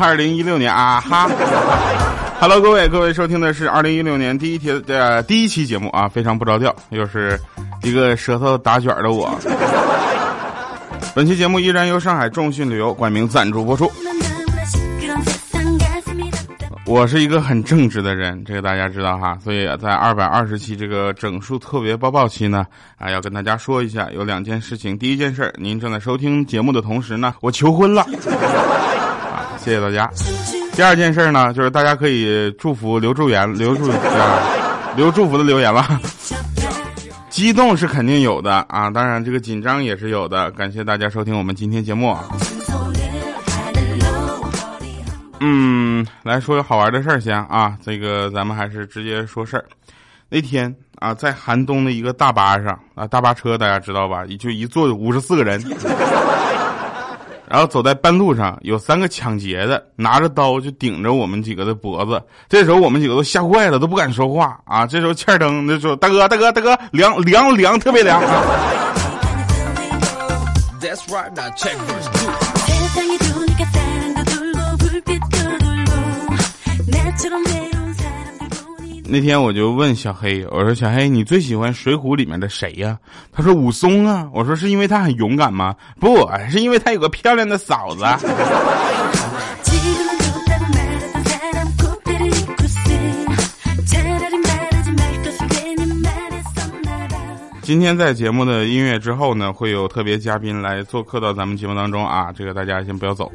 二零一六年啊哈，Hello，各位，各位收听的是二零一六年第一天的第一期节目啊，非常不着调，又是一个舌头打卷的我。本期节目依然由上海众讯旅游冠名赞助播出。我是一个很正直的人，这个大家知道哈，所以在二百二十期这个整数特别播报期呢，啊，要跟大家说一下，有两件事情。第一件事，您正在收听节目的同时呢，我求婚了。啊谢谢大家。第二件事呢，就是大家可以祝福留祝言，留祝留祝福的留言了。激动是肯定有的啊，当然这个紧张也是有的。感谢大家收听我们今天节目。嗯，来说个好玩的事儿先啊，这个咱们还是直接说事儿。那天啊，在寒冬的一个大巴上啊，大巴车大家知道吧？就一坐五十四个人。然后走在半路上，有三个抢劫的拿着刀就顶着我们几个的脖子。这时候我们几个都吓坏了，都不敢说话啊。这时候欠灯那说：“大哥，大哥，大哥，凉凉凉，特别凉。”那天我就问小黑，我说小黑，你最喜欢《水浒》里面的谁呀？他说武松啊。我说是因为他很勇敢吗？不是因为他有个漂亮的嫂子。今天在节目的音乐之后呢，会有特别嘉宾来做客到咱们节目当中啊，这个大家先不要走。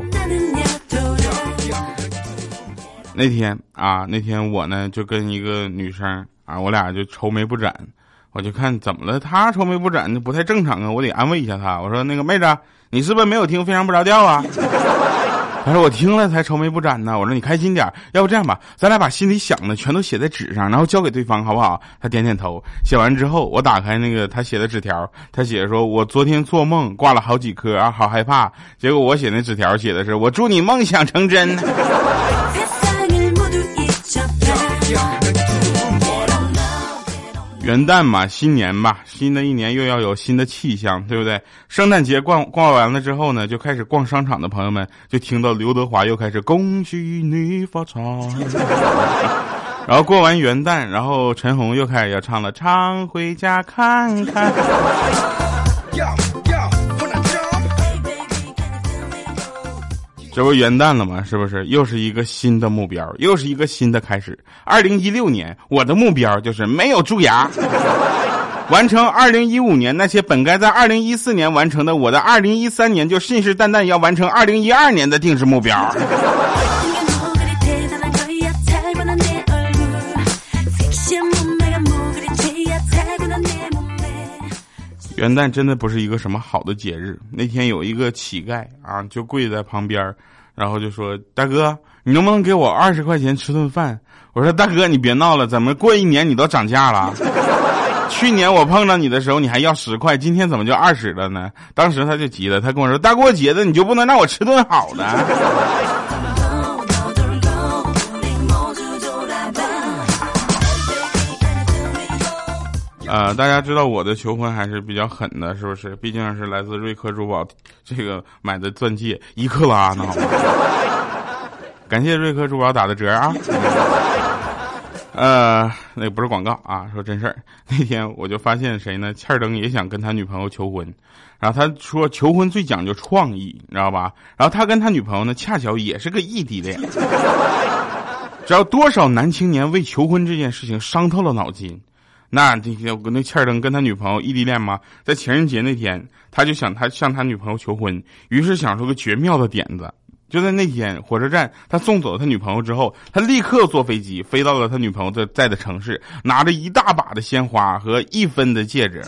那天啊，那天我呢就跟一个女生啊，我俩就愁眉不展，我就看怎么了，她愁眉不展就不太正常啊，我得安慰一下她。我说那个妹子，你是不是没有听《非常不着调》啊？她说我听了才愁眉不展呢。我说你开心点，要不这样吧，咱俩把心里想的全都写在纸上，然后交给对方好不好？她点点头。写完之后，我打开那个她写的纸条，她写说我昨天做梦挂了好几颗啊，好害怕。结果我写那纸条写的是我祝你梦想成真。元旦嘛，新年嘛，新的一年又要有新的气象，对不对？圣诞节逛逛完了之后呢，就开始逛商场的朋友们就听到刘德华又开始恭喜你发财，然后过完元旦，然后陈红又开始要唱了，常回家看看。这不元旦了吗？是不是又是一个新的目标，又是一个新的开始？二零一六年，我的目标就是没有蛀牙，完成二零一五年那些本该在二零一四年完成的，我的二零一三年就信誓旦旦要完成二零一二年的定制目标。元旦真的不是一个什么好的节日。那天有一个乞丐啊，就跪在旁边，然后就说：“大哥，你能不能给我二十块钱吃顿饭？”我说：“大哥，你别闹了，怎么过一年你都涨价了？去年我碰到你的时候你还要十块，今天怎么就二十了呢？”当时他就急了，他跟我说：“大过节的，你就不能让我吃顿好的？”呃，大家知道我的求婚还是比较狠的，是不是？毕竟是来自瑞克珠宝这个买的钻戒一克拉呢，感谢瑞克珠宝打的折啊！呃，那不是广告啊，说真事儿。那天我就发现谁呢？欠儿登也想跟他女朋友求婚，然后他说求婚最讲究创意，你知道吧？然后他跟他女朋友呢，恰巧也是个异地恋。知道多少男青年为求婚这件事情伤透了脑筋？那那天我跟那欠儿登跟他女朋友异地恋吗？在情人节那天，他就想他向他女朋友求婚，于是想出个绝妙的点子。就在那天火车站，他送走了他女朋友之后，他立刻坐飞机飞到了他女朋友在在的城市，拿着一大把的鲜花和一分的戒指。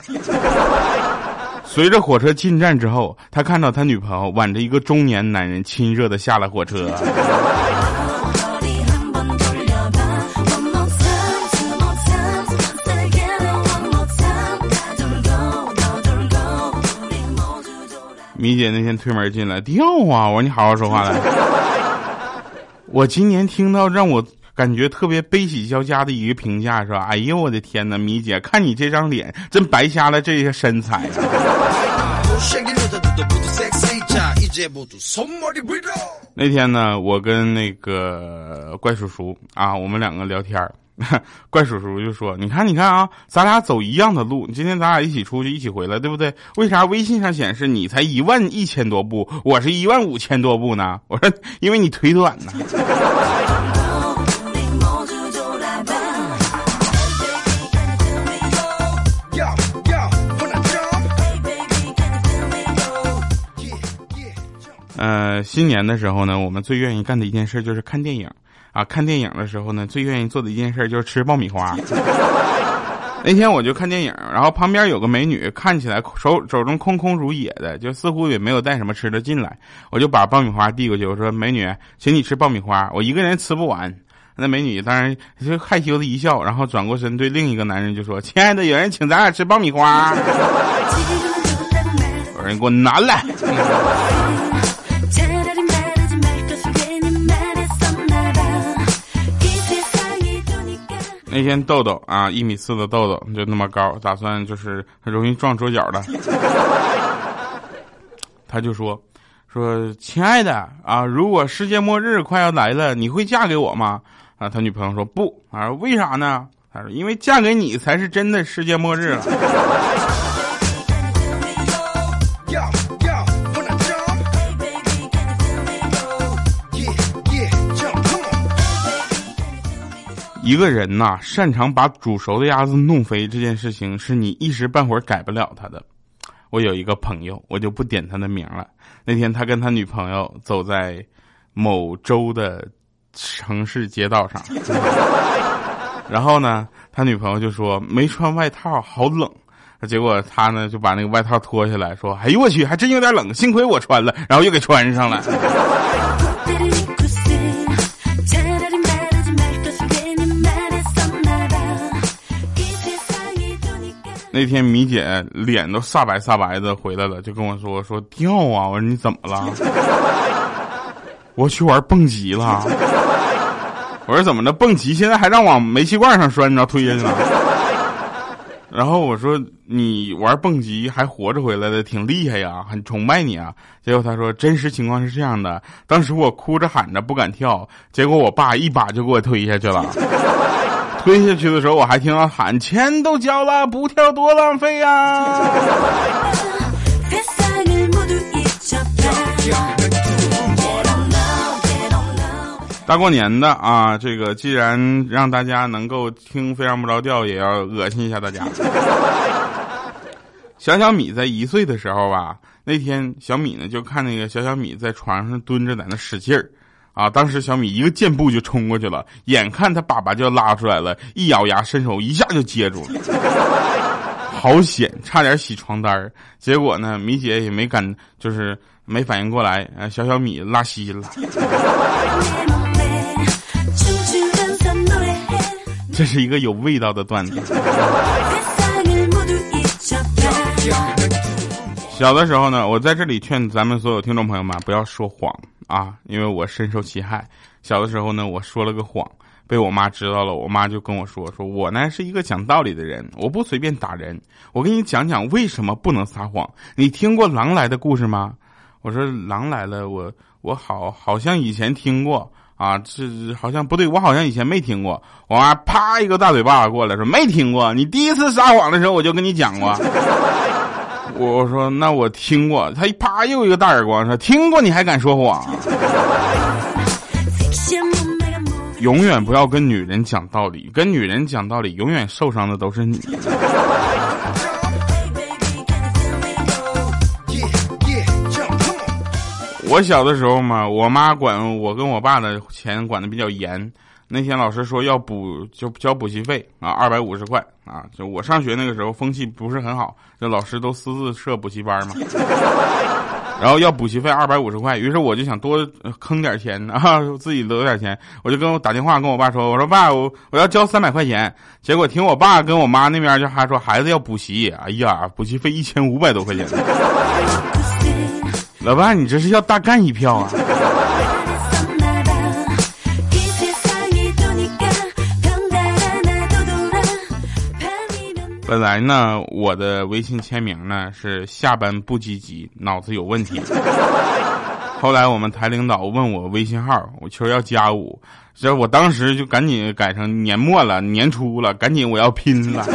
随着火车进站之后，他看到他女朋友挽着一个中年男人，亲热的下了火车。米姐那天推门进来，掉啊！我说你好好说话来。我今年听到让我感觉特别悲喜交加的一个评价，说：“哎呦我的天哪，米姐，看你这张脸，真白瞎了这些身材。”那天呢，我跟那个怪叔叔啊，我们两个聊天儿。怪叔叔就说：“你看，你看啊，咱俩走一样的路，今天咱俩一起出去，一起回来，对不对？为啥微信上显示你才一万一千多步，我是一万五千多步呢？” 我说：“因为你腿短呢。”呃，新年的时候呢，我们最愿意干的一件事就是看电影。啊，看电影的时候呢，最愿意做的一件事就是吃爆米花。那天我就看电影，然后旁边有个美女，看起来手手中空空如也的，就似乎也没有带什么吃的进来。我就把爆米花递过去，我说：“美女，请你吃爆米花，我一个人吃不完。”那美女当然就害羞的一笑，然后转过身对另一个男人就说：“亲爱的，有人请咱俩吃爆米花。”有人给我拿来。那天豆豆啊，一米四的豆豆就那么高，打算就是很容易撞桌角的。他就说：“说亲爱的啊，如果世界末日快要来了，你会嫁给我吗？”啊，他女朋友说：“不啊，为啥呢？”他说：“因为嫁给你才是真的世界末日了。”一个人呐，擅长把煮熟的鸭子弄飞这件事情，是你一时半会儿改不了他的。我有一个朋友，我就不点他的名了。那天他跟他女朋友走在某州的城市街道上，然后呢，他女朋友就说没穿外套，好冷。结果他呢就把那个外套脱下来说：“哎呦我去，还真有点冷，幸亏我穿了。”然后又给穿上了。那天米姐脸都煞白煞白的回来了，就跟我说说掉啊！我说你怎么了？我去玩蹦极了。我说怎么着？蹦极现在还让往煤气罐上拴着推下去了。然后我说你玩蹦极还活着回来的，挺厉害呀，很崇拜你啊。结果他说真实情况是这样的，当时我哭着喊着不敢跳，结果我爸一把就给我推下去了。推下去的时候，我还听到喊：“钱都交了，不跳多浪费呀！”大过年的啊，这个既然让大家能够听非常不着调，也要恶心一下大家。小小米在一岁的时候吧，那天小米呢就看那个小小米在床上蹲着，在那使劲儿。啊！当时小米一个箭步就冲过去了，眼看他爸爸就要拉出来了，一咬牙，伸手一下就接住了，好险，差点洗床单结果呢，米姐也没敢，就是没反应过来，小小米拉稀了。这是一个有味道的段子。小的时候呢，我在这里劝咱们所有听众朋友们不要说谎啊，因为我深受其害。小的时候呢，我说了个谎，被我妈知道了，我妈就跟我说：“说我呢是一个讲道理的人，我不随便打人。我给你讲讲为什么不能撒谎。你听过狼来的故事吗？”我说：“狼来了，我我好好像以前听过啊，这好像不对，我好像以前没听过。”我妈啪一个大嘴巴子过来，说：“没听过，你第一次撒谎的时候我就跟你讲过。”我说那我听过，他一啪又一个大耳光，说听过你还敢说谎？永远不要跟女人讲道理，跟女人讲道理，永远受伤的都是你。我小的时候嘛，我妈管我跟我爸的钱管的比较严。那天老师说要补就交补习费啊，二百五十块啊。就我上学那个时候风气不是很好，就老师都私自设补习班嘛。然后要补习费二百五十块，于是我就想多坑点钱啊，自己留点钱。我就跟我打电话跟我爸说：“我说爸，我我要交三百块钱。”结果听我爸跟我妈那边就还说孩子要补习，哎呀，补习费一千五百多块钱。老爸，你这是要大干一票啊！本来呢，我的微信签名呢是下班不积极，脑子有问题。后来我们台领导问我微信号，我求要加我，这我当时就赶紧改成年末了，年初了，赶紧我要拼了。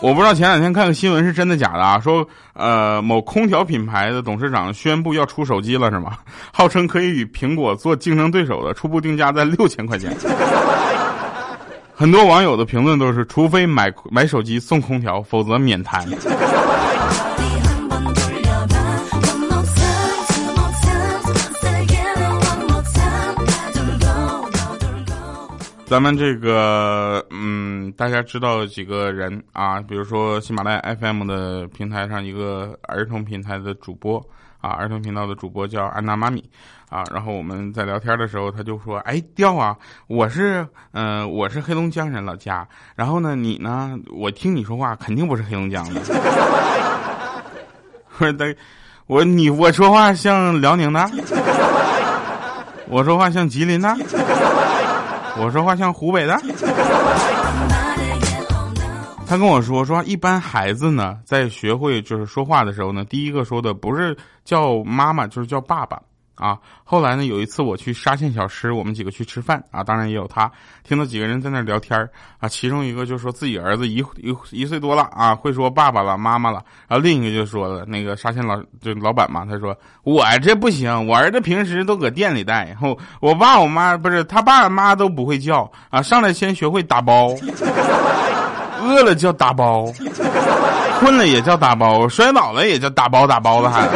我不知道前两天看个新闻是真的假的啊？说呃某空调品牌的董事长宣布要出手机了是吗？号称可以与苹果做竞争对手的，初步定价在六千块钱。很多网友的评论都是，除非买买手机送空调，否则免谈。咱们这个，嗯，大家知道几个人啊？比如说喜马拉雅 FM 的平台上一个儿童平台的主播啊，儿童频道的主播叫安娜妈咪啊。然后我们在聊天的时候，他就说：“哎，调啊，我是，嗯，我是黑龙江人老家。然后呢，你呢？我听你说话肯定不是黑龙江的。我说的，我你我说话像辽宁的，我说话像吉林的。”我说话像湖北的，他跟我说说，一般孩子呢，在学会就是说话的时候呢，第一个说的不是叫妈妈，就是叫爸爸。啊，后来呢？有一次我去沙县小吃，我们几个去吃饭啊，当然也有他。听到几个人在那聊天啊，其中一个就说自己儿子一一一岁多了啊，会说爸爸了、妈妈了。然后另一个就说了，那个沙县老就老板嘛，他说我这不行，我儿子平时都搁店里带，然后我爸我妈不是他爸妈都不会叫啊，上来先学会打包，饿了叫打包，困了也叫打包，摔倒了也叫打包打包的孩子。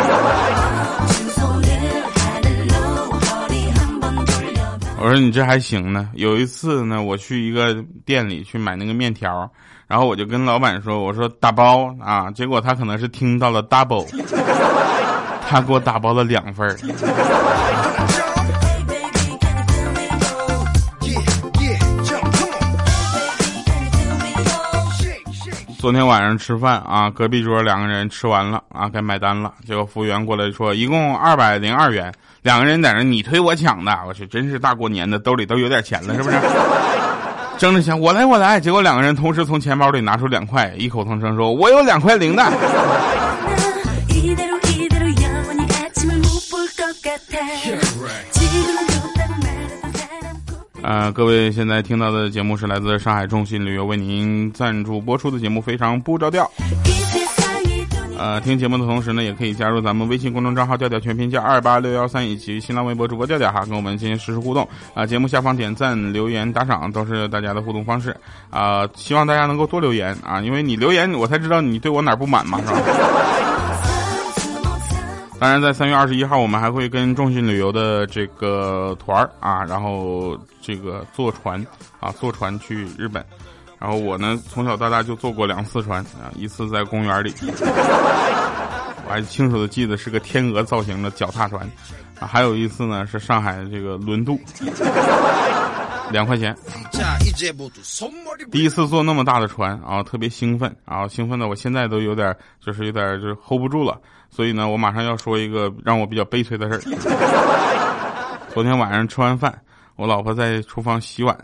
我说你这还行呢。有一次呢，我去一个店里去买那个面条，然后我就跟老板说：“我说打包啊。”结果他可能是听到了 double，他给我打包了两份儿。昨天晚上吃饭啊，隔壁桌两个人吃完了啊，该买单了。结果服务员过来说，一共二百零二元。两个人在那你推我抢的，我去，真是大过年的，兜里都有点钱了，是不是？争着钱，我来我来。结果两个人同时从钱包里拿出两块，异口同声说：“我有两块零的。”呃，各位现在听到的节目是来自上海众信旅游为您赞助播出的节目，非常不着调。呃，听节目的同时呢，也可以加入咱们微信公众账号“调调全拼加二八六幺三”以及新浪微博主播调调哈，跟我们进行实时互动啊。节目下方点赞、留言、打赏都是大家的互动方式啊。希望大家能够多留言啊，因为你留言我才知道你对我哪不满嘛，是吧？当然，在三月二十一号，我们还会跟众信旅游的这个团儿啊，然后这个坐船啊，坐船去日本。然后我呢，从小到大就坐过两次船啊，一次在公园里，我还清楚的记得是个天鹅造型的脚踏船啊，还有一次呢是上海的这个轮渡，两块钱。第一次坐那么大的船啊，特别兴奋啊，兴奋的我现在都有点就是有点就是 hold 不住了。所以呢，我马上要说一个让我比较悲催的事儿。昨天晚上吃完饭，我老婆在厨房洗碗，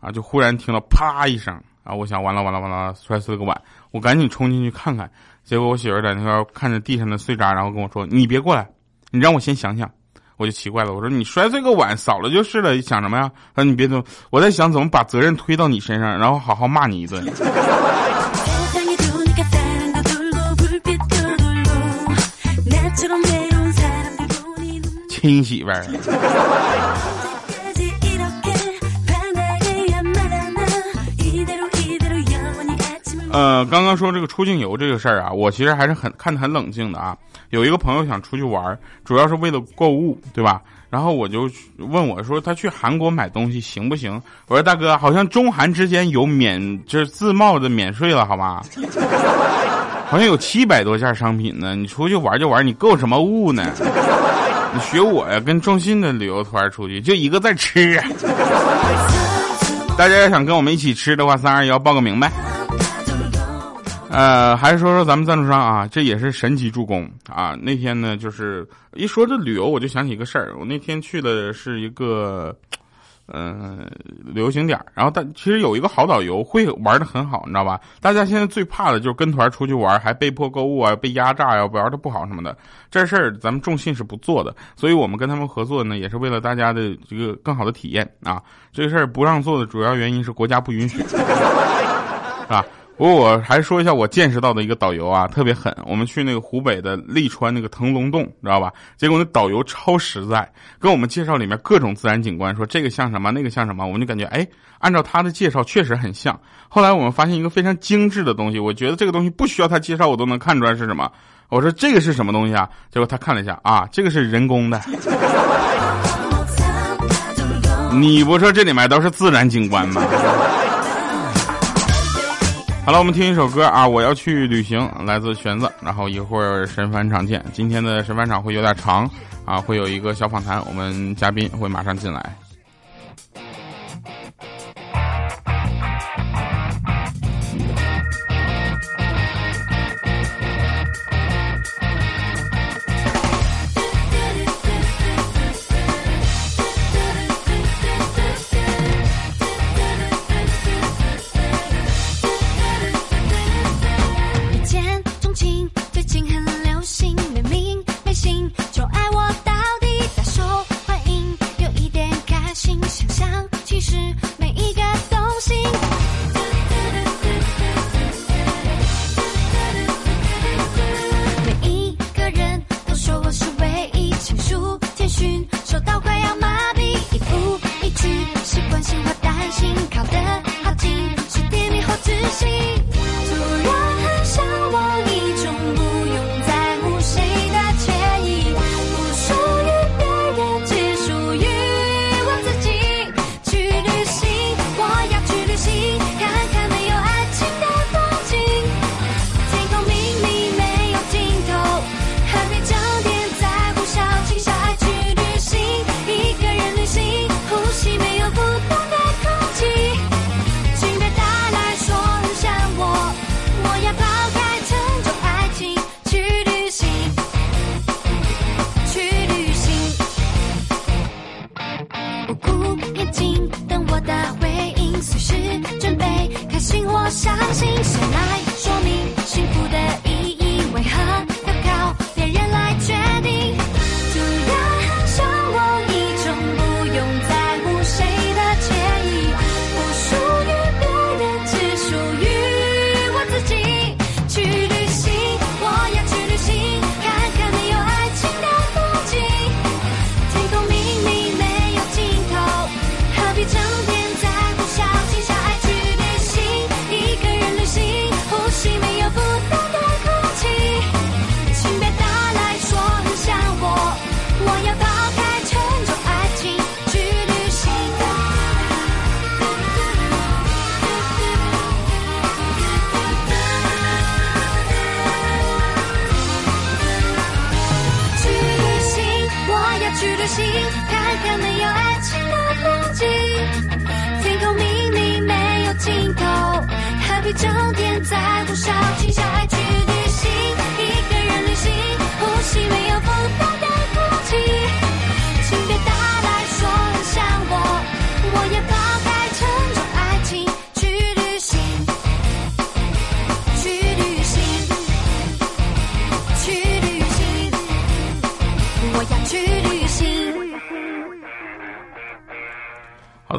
啊，就忽然听到啪一声，啊，我想完了完了完了，摔碎了个碗，我赶紧冲进去看看，结果我媳妇在那边看着地上的碎渣，然后跟我说：“你别过来，你让我先想想。”我就奇怪了，我说：“你摔碎个碗扫了就是了，想什么呀？”他说：“你别动，我在想怎么把责任推到你身上，然后好好骂你一顿。”亲媳妇儿。呃，刚刚说这个出境游这个事儿啊，我其实还是很看得很冷静的啊。有一个朋友想出去玩，主要是为了购物，对吧？然后我就问我说，他去韩国买东西行不行？我说大哥，好像中韩之间有免，就是自贸的免税了，好吧？好像有七百多件商品呢，你出去玩就玩，你购什么物呢？你学我呀，跟中信的旅游团出去就一个在吃。大家要想跟我们一起吃的话，三二幺报个名呗。呃，还是说说咱们赞助商啊，这也是神级助攻啊。那天呢，就是一说这旅游，我就想起一个事儿，我那天去的是一个。嗯，旅游景点然后，但其实有一个好导游会玩的很好，你知道吧？大家现在最怕的就是跟团出去玩，还被迫购物啊，被压榨呀，玩的不好什么的。这事儿咱们众信是不做的，所以我们跟他们合作呢，也是为了大家的这个更好的体验啊。这个事儿不让做的主要原因是国家不允许，是吧？不过我还说一下我见识到的一个导游啊，特别狠。我们去那个湖北的利川那个腾龙洞，知道吧？结果那导游超实在，跟我们介绍里面各种自然景观，说这个像什么，那个像什么。我们就感觉，哎，按照他的介绍确实很像。后来我们发现一个非常精致的东西，我觉得这个东西不需要他介绍，我都能看出来是什么。我说这个是什么东西啊？结果他看了一下，啊，这个是人工的。你不说这里面都是自然景观吗？好了，我们听一首歌啊！我要去旅行，来自玄子。然后一会儿神返场见。今天的神返场会有点长啊，会有一个小访谈，我们嘉宾会马上进来。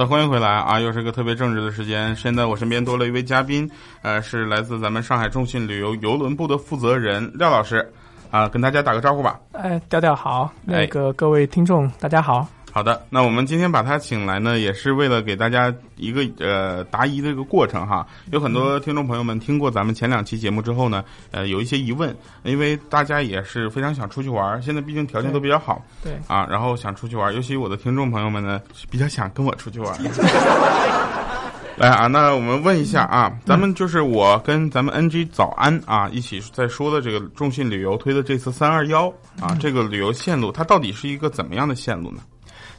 欢迎回来啊！又是一个特别正直的时间。现在我身边多了一位嘉宾，呃，是来自咱们上海众信旅游游轮部的负责人廖老师，啊，跟大家打个招呼吧。哎，调调好，那个各位听众大家好。好的，那我们今天把他请来呢，也是为了给大家一个呃答疑的一个过程哈。有很多听众朋友们听过咱们前两期节目之后呢，呃，有一些疑问，因为大家也是非常想出去玩，现在毕竟条件都比较好，对啊，然后想出去玩，尤其我的听众朋友们呢，比较想跟我出去玩。来啊，那我们问一下啊，咱们就是我跟咱们 NG 早安啊一起在说的这个众信旅游推的这次三二幺啊，这个旅游线路它到底是一个怎么样的线路呢？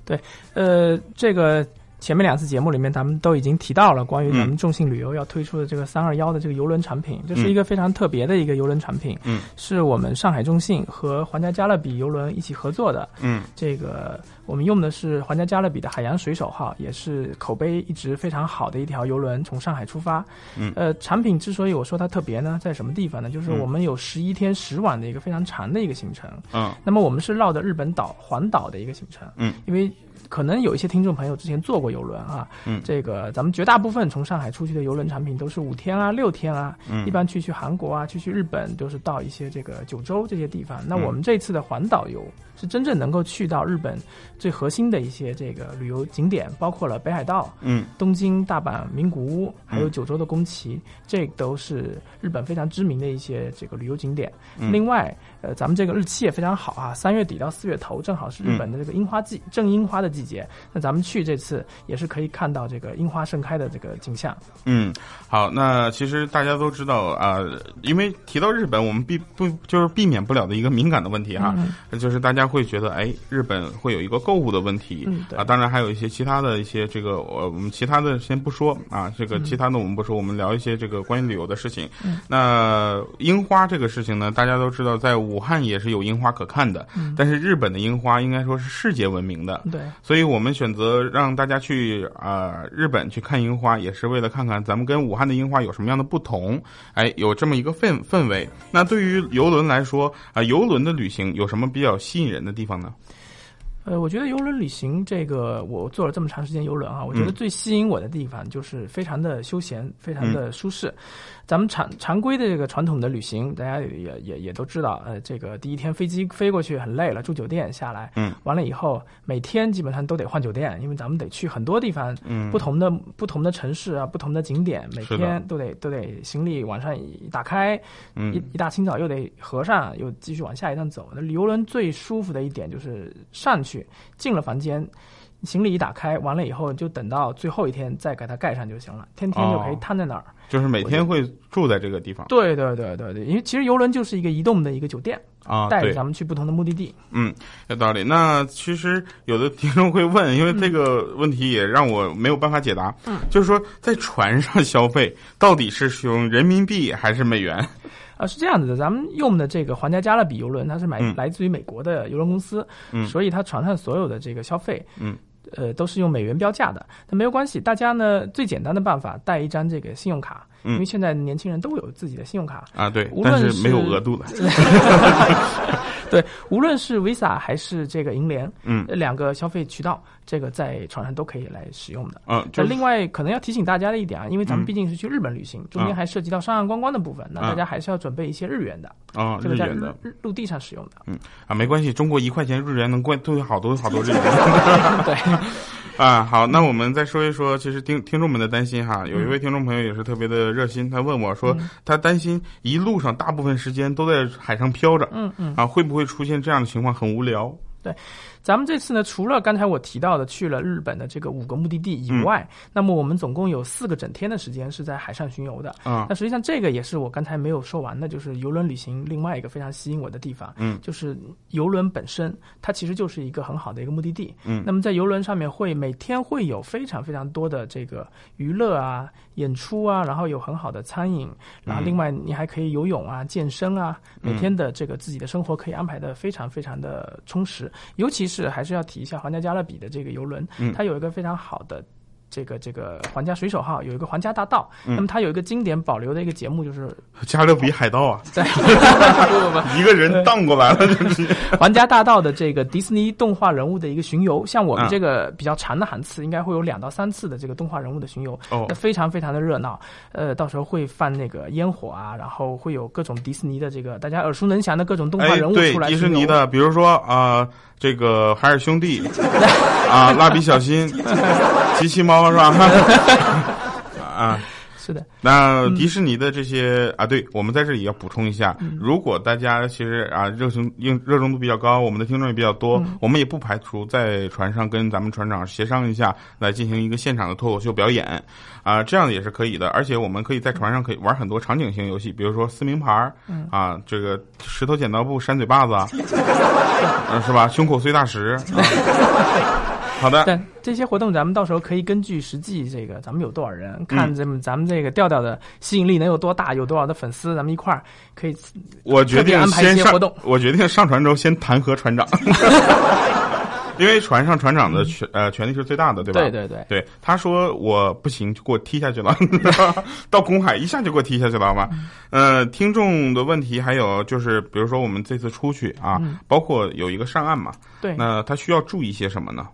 对，呃，这个前面两次节目里面，咱们都已经提到了关于咱们众信旅游要推出的这个三二幺的这个游轮产品，这是一个非常特别的一个游轮产品，嗯，是我们上海众信和皇家加勒比游轮一起合作的，嗯，这个我们用的是皇家加勒比的海洋水手号，也是口碑一直非常好的一条游轮，从上海出发，嗯，呃，产品之所以我说它特别呢，在什么地方呢？就是我们有十一天十晚的一个非常长的一个行程，嗯，那么我们是绕着日本岛环岛的一个行程，嗯，因为。可能有一些听众朋友之前坐过游轮啊，嗯，这个咱们绝大部分从上海出去的游轮产品都是五天啊、六天啊，嗯，一般去去韩国啊、去去日本都是到一些这个九州这些地方。那我们这次的环岛游是真正能够去到日本最核心的一些这个旅游景点，包括了北海道、嗯，东京、大阪、名古屋，还有九州的宫崎，这都是日本非常知名的一些这个旅游景点。另外，呃，咱们这个日期也非常好啊，三月底到四月头正好是日本的这个樱花季，正樱花的季节。那咱们去这次也是可以看到这个樱花盛开的这个景象。嗯，好，那其实大家都知道啊，因为提到日本，我们避不就是避免不了的一个敏感的问题哈，就是大家会觉得，哎，日本会有一个购物的问题啊，当然还有一些其他的一些这个，我我们其他的先不说啊，这个其他的我们不说，我们聊一些这个关于旅游的事情。那樱花这个事情呢，大家都知道，在武汉也是有樱花可看的，但是日本的樱花应该说是世界闻名的，对，所以我们选择让大家去啊日本去看樱花，也是为了看看咱们跟武汉的樱花有什么样的不同。哎，有这么一个氛氛围。那对于游轮来说啊，游轮的旅行有什么比较吸引人的地方呢？呃，我觉得游轮旅行这个，我做了这么长时间游轮啊，我觉得最吸引我的地方就是非常的休闲，非常的舒适。咱们常常规的这个传统的旅行，大家也也也都知道，呃，这个第一天飞机飞过去很累了，住酒店下来，嗯，完了以后每天基本上都得换酒店，因为咱们得去很多地方，嗯，不同的不同的城市啊，不同的景点，每天都得都得行李晚上一打开，嗯，一一大清早又得合上，又继续往下一站走。那游轮最舒服的一点就是上去进了房间。行李一打开，完了以后就等到最后一天再给它盖上就行了，天天就可以摊在那儿。就是每天会住在这个地方。对对对对对，因为其实游轮就是一个移动的一个酒店啊，带着咱们去不同的目的地。嗯，有道理。那其实有的听众会问，因为这个问题也让我没有办法解答。嗯，就是说在船上消费到底是使用人民币还是美元？啊，是这样子的，咱们用的这个皇家加勒比游轮，它是买嗯来自于美国的游轮公司，嗯，所以它船上所有的这个消费，嗯。呃，都是用美元标价的，那没有关系。大家呢，最简单的办法带一张这个信用卡，嗯，因为现在年轻人都有自己的信用卡啊，对，无论是没有额度的。对，无论是 Visa 还是这个银联，嗯，两个消费渠道，这个在船上都可以来使用的。嗯，那另外可能要提醒大家的一点啊，因为咱们毕竟是去日本旅行，中间还涉及到上岸观光的部分，那大家还是要准备一些日元的。啊，这个在的陆地上使用的。嗯啊，没关系，中国一块钱日元能换兑好多好多日元。对。啊，好，那我们再说一说，其实听听众们的担心哈，有一位听众朋友也是特别的热心，他问我说，他担心一路上大部分时间都在海上漂着，嗯嗯，啊，会不会出现这样的情况，很无聊？对，咱们这次呢，除了刚才我提到的去了日本的这个五个目的地以外，嗯、那么我们总共有四个整天的时间是在海上巡游的。啊，那实际上这个也是我刚才没有说完的，就是游轮旅行另外一个非常吸引我的地方。嗯，就是游轮本身，它其实就是一个很好的一个目的地。嗯，那么在游轮上面会每天会有非常非常多的这个娱乐啊、演出啊，然后有很好的餐饮，然后另外你还可以游泳啊、健身啊，每天的这个自己的生活可以安排的非常非常的充实。尤其是还是要提一下皇家加勒比的这个游轮，它有一个非常好的这个这个皇家水手号，有一个皇家大道。那么它有一个经典保留的一个节目，就是加勒比海盗啊，对，一个人荡过来了，就是皇家大道的这个迪士尼动画人物的一个巡游。像我们这个比较长的航次，应该会有两到三次的这个动画人物的巡游，哦，那非常非常的热闹。呃，到时候会放那个烟火啊，然后会有各种迪士尼的这个大家耳熟能详的各种动画人物出来。迪士尼的，比如说啊。这个海尔兄弟啊，蜡笔小新，机器猫是吧？啊，是的。那迪士尼的这些啊，对我们在这里要补充一下，嗯如果大家其实啊热情应热衷度比较高，我们的听众也比较多，嗯我们也不排除在船上跟咱们船长协商一下，来进行一个现场的脱口秀表演啊，这样也是可以的。而且我们可以在船上可以玩很多场景型游戏，比如说撕名牌儿啊，这个石头剪刀布扇嘴巴子，啊，是吧？胸口碎大石。啊好的，但这些活动咱们到时候可以根据实际这个咱们有多少人，看咱们咱们这个调调的吸引力能有多大，有多少的粉丝，咱们一块儿可以我决定特别安排一先上些活动，我决定上船之后先弹劾船长，因为船上船长的权呃权力是最大的，对吧？对对对对，他说我不行就给我踢下去了，到公海一下就给我踢下去了，好吗？呃，听众的问题还有就是，比如说我们这次出去啊，包括有一个上岸嘛，对。那他需要注意些什么呢？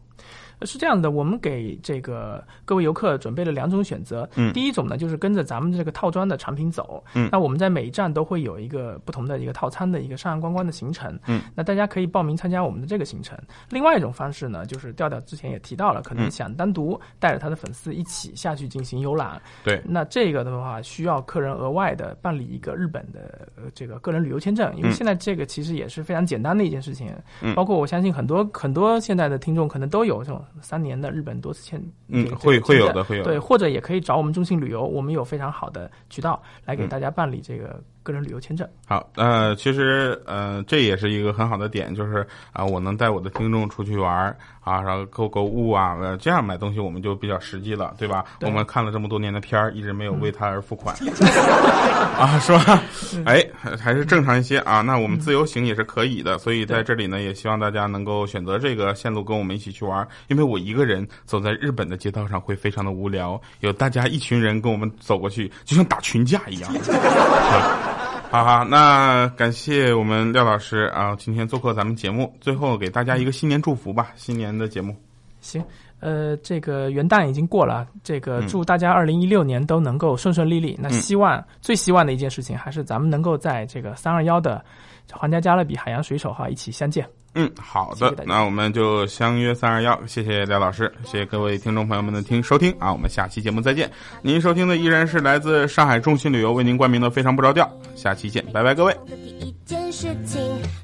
是这样的，我们给这个各位游客准备了两种选择。嗯第一种呢，就是跟着咱们这个套装的产品走。嗯那我们在每一站都会有一个不同的一个套餐的一个上岸观光的行程。嗯，那大家可以报名参加我们的这个行程。另外一种方式呢，就是调调之前也提到了，可能嗯想单独带着他的粉丝一起下去进行游览。对，那这个的话，需要客人额外的办理一个日本的呃这个个人旅游签证，因为嗯现在这个其实也是非常简单的一件事情。嗯包括我相信很多很多现在的听众可能都有这种三年的日本多次签，嗯会会有。的会有的对，或者也可以找我们中信旅游，我们有非常好的渠道来给嗯大家办理这个个人旅游签证。好，呃，其实呃，这也是一个很好的点，就是啊、我能带我的听众出去玩儿啊，然后购购物啊，呃，这样买东西我们就比较实际了，对吧？对我们看了这么多年的片儿，一直没有为他而付款，啊，是吧？哎，还还是正常一些啊。那我们自由行也是可以的，所以在这里呢，也希望大家能够选择这个线路跟我们一起去玩儿，因为我一个人走在日本的街道上会非常的无聊，有大家一群人跟我们走过去，就像打群架一样。好好，那感谢我们廖老师啊，今天做客咱们节目，最后给大家一个新年祝福吧，新年的节目。行，呃，这个元旦已经过了，这个嗯祝大家二零一六年都能够顺顺利利。那嗯希望、最希望的一件事情，还是咱们能够在这个三二幺的皇家加勒比海洋水手号一起相见。嗯，好的那我们就相约三二幺，谢谢廖老师，谢谢各位听众朋友们的听收听啊，我们下期节目再见。您收听的依然是来自上海众信旅游为您冠名的《非常不着调》，下期见，拜拜，各位。第一件事情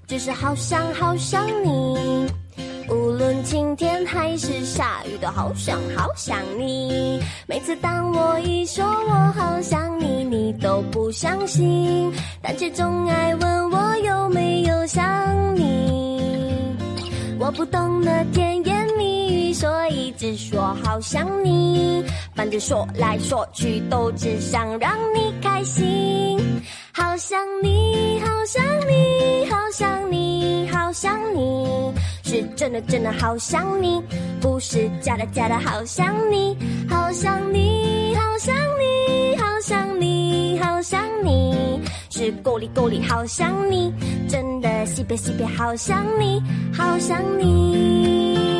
就是好想好想你，晴天还是下雨，都好想好想你。每次当我一说我好想你，你都不相信，但却总爱问我有没有想你。我不懂得甜言所以只说好想你。反正说来说去都只想让你开心。好想你，好想你，好想你，好想你，是真的真的好想你，不是假的假的好想你。好想你，好想你，好想你，好想你，是够力够力好想你，真的西北西北好想你，好想你。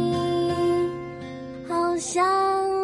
想